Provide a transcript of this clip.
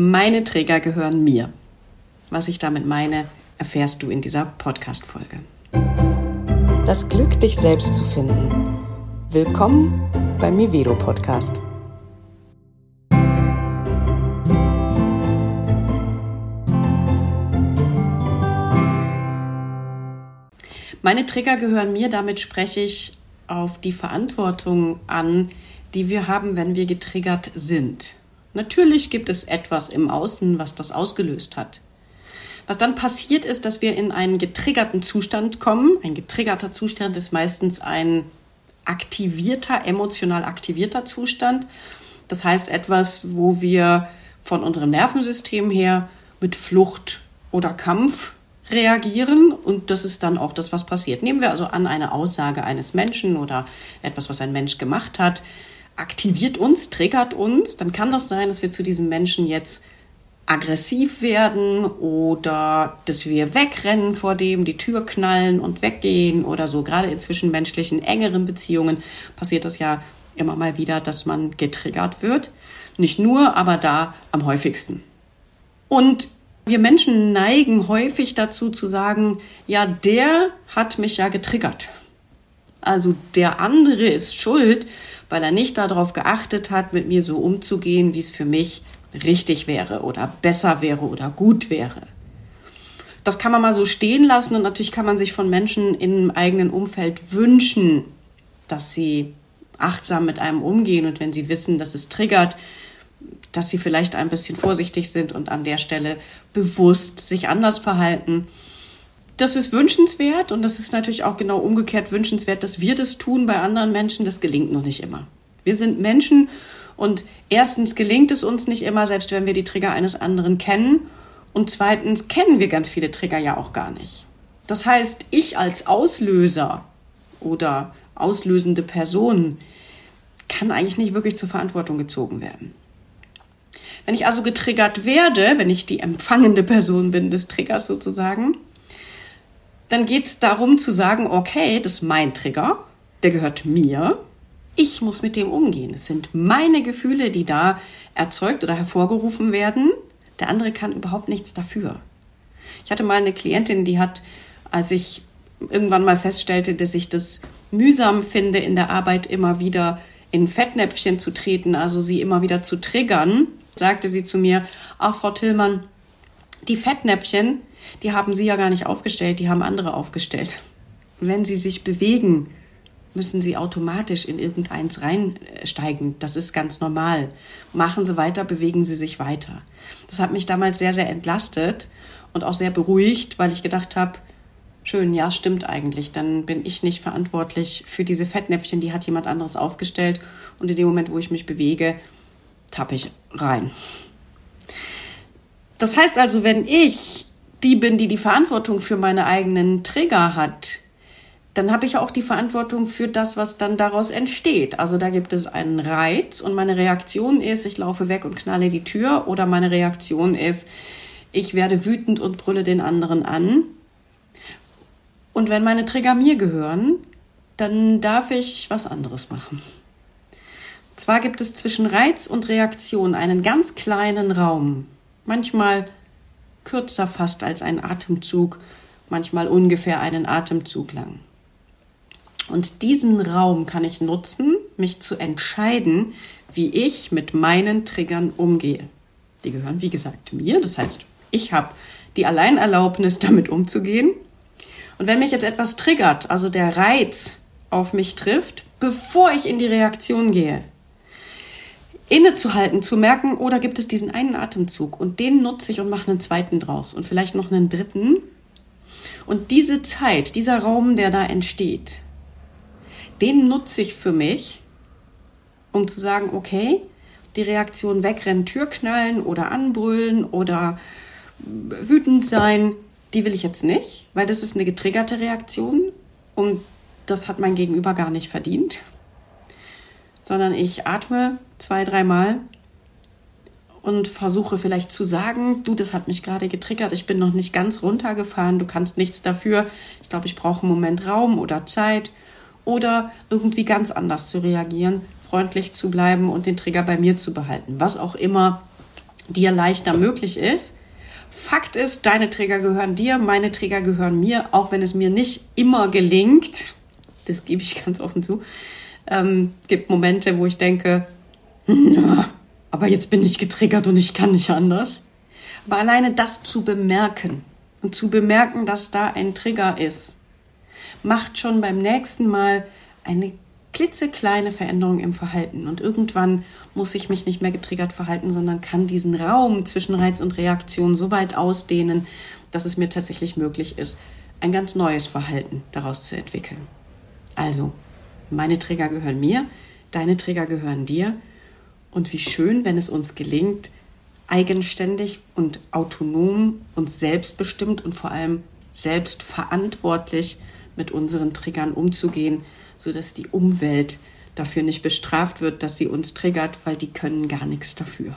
Meine Träger gehören mir. Was ich damit meine, erfährst du in dieser Podcast-Folge. Das Glück, dich selbst zu finden. Willkommen beim Mivedo Podcast. Meine Trigger gehören mir, damit spreche ich auf die Verantwortung an, die wir haben, wenn wir getriggert sind. Natürlich gibt es etwas im Außen, was das ausgelöst hat. Was dann passiert ist, dass wir in einen getriggerten Zustand kommen. Ein getriggerter Zustand ist meistens ein aktivierter, emotional aktivierter Zustand. Das heißt etwas, wo wir von unserem Nervensystem her mit Flucht oder Kampf reagieren und das ist dann auch das, was passiert. Nehmen wir also an, eine Aussage eines Menschen oder etwas, was ein Mensch gemacht hat, aktiviert uns, triggert uns, dann kann das sein, dass wir zu diesem Menschen jetzt aggressiv werden oder dass wir wegrennen vor dem, die Tür knallen und weggehen oder so. Gerade in zwischenmenschlichen, engeren Beziehungen passiert das ja immer mal wieder, dass man getriggert wird. Nicht nur, aber da am häufigsten. Und wir Menschen neigen häufig dazu zu sagen, ja, der hat mich ja getriggert. Also der andere ist schuld, weil er nicht darauf geachtet hat, mit mir so umzugehen, wie es für mich richtig wäre oder besser wäre oder gut wäre. Das kann man mal so stehen lassen und natürlich kann man sich von Menschen im eigenen Umfeld wünschen, dass sie achtsam mit einem umgehen und wenn sie wissen, dass es triggert, dass sie vielleicht ein bisschen vorsichtig sind und an der Stelle bewusst sich anders verhalten. Das ist wünschenswert und das ist natürlich auch genau umgekehrt wünschenswert, dass wir das tun bei anderen Menschen. Das gelingt noch nicht immer. Wir sind Menschen und erstens gelingt es uns nicht immer, selbst wenn wir die Trigger eines anderen kennen. Und zweitens kennen wir ganz viele Trigger ja auch gar nicht. Das heißt, ich als Auslöser oder auslösende Person kann eigentlich nicht wirklich zur Verantwortung gezogen werden. Wenn ich also getriggert werde, wenn ich die empfangende Person bin des Triggers sozusagen, dann geht es darum zu sagen, okay, das ist mein Trigger, der gehört mir, ich muss mit dem umgehen. Es sind meine Gefühle, die da erzeugt oder hervorgerufen werden. Der andere kann überhaupt nichts dafür. Ich hatte mal eine Klientin, die hat, als ich irgendwann mal feststellte, dass ich das mühsam finde, in der Arbeit immer wieder in Fettnäpfchen zu treten, also sie immer wieder zu triggern, sagte sie zu mir, ach Frau Tillmann, die Fettnäpfchen, die haben Sie ja gar nicht aufgestellt, die haben andere aufgestellt. Wenn Sie sich bewegen, müssen Sie automatisch in irgendeins reinsteigen. Das ist ganz normal. Machen Sie weiter, bewegen Sie sich weiter. Das hat mich damals sehr, sehr entlastet und auch sehr beruhigt, weil ich gedacht habe, schön, ja, stimmt eigentlich. Dann bin ich nicht verantwortlich für diese Fettnäpfchen, die hat jemand anderes aufgestellt. Und in dem Moment, wo ich mich bewege, tappe ich rein. Das heißt also, wenn ich die bin, die die Verantwortung für meine eigenen Trigger hat, dann habe ich auch die Verantwortung für das, was dann daraus entsteht. Also da gibt es einen Reiz und meine Reaktion ist, ich laufe weg und knalle die Tür oder meine Reaktion ist, ich werde wütend und brülle den anderen an. Und wenn meine Trigger mir gehören, dann darf ich was anderes machen. Zwar gibt es zwischen Reiz und Reaktion einen ganz kleinen Raum, manchmal kürzer fast als ein Atemzug, manchmal ungefähr einen Atemzug lang. Und diesen Raum kann ich nutzen, mich zu entscheiden, wie ich mit meinen Triggern umgehe. Die gehören, wie gesagt, mir. Das heißt, ich habe die Alleinerlaubnis, damit umzugehen. Und wenn mich jetzt etwas triggert, also der Reiz auf mich trifft, bevor ich in die Reaktion gehe, innezuhalten, zu merken, oder oh, gibt es diesen einen Atemzug und den nutze ich und mache einen zweiten draus und vielleicht noch einen dritten. Und diese Zeit, dieser Raum, der da entsteht, den nutze ich für mich, um zu sagen, okay, die Reaktion wegrennen, Tür knallen oder anbrüllen oder wütend sein, die will ich jetzt nicht, weil das ist eine getriggerte Reaktion und das hat mein Gegenüber gar nicht verdient sondern ich atme zwei, dreimal und versuche vielleicht zu sagen, du, das hat mich gerade getriggert, ich bin noch nicht ganz runtergefahren, du kannst nichts dafür, ich glaube, ich brauche einen Moment Raum oder Zeit oder irgendwie ganz anders zu reagieren, freundlich zu bleiben und den Trigger bei mir zu behalten, was auch immer dir leichter möglich ist. Fakt ist, deine Trigger gehören dir, meine Trigger gehören mir, auch wenn es mir nicht immer gelingt. Das gebe ich ganz offen zu. Ähm, gibt Momente, wo ich denke, na, aber jetzt bin ich getriggert und ich kann nicht anders. Aber alleine das zu bemerken und zu bemerken, dass da ein Trigger ist, macht schon beim nächsten Mal eine klitzekleine Veränderung im Verhalten. Und irgendwann muss ich mich nicht mehr getriggert verhalten, sondern kann diesen Raum zwischen Reiz und Reaktion so weit ausdehnen, dass es mir tatsächlich möglich ist, ein ganz neues Verhalten daraus zu entwickeln. Also, meine Trigger gehören mir, deine Trigger gehören dir. Und wie schön, wenn es uns gelingt, eigenständig und autonom und selbstbestimmt und vor allem selbstverantwortlich mit unseren Triggern umzugehen, sodass die Umwelt dafür nicht bestraft wird, dass sie uns triggert, weil die können gar nichts dafür.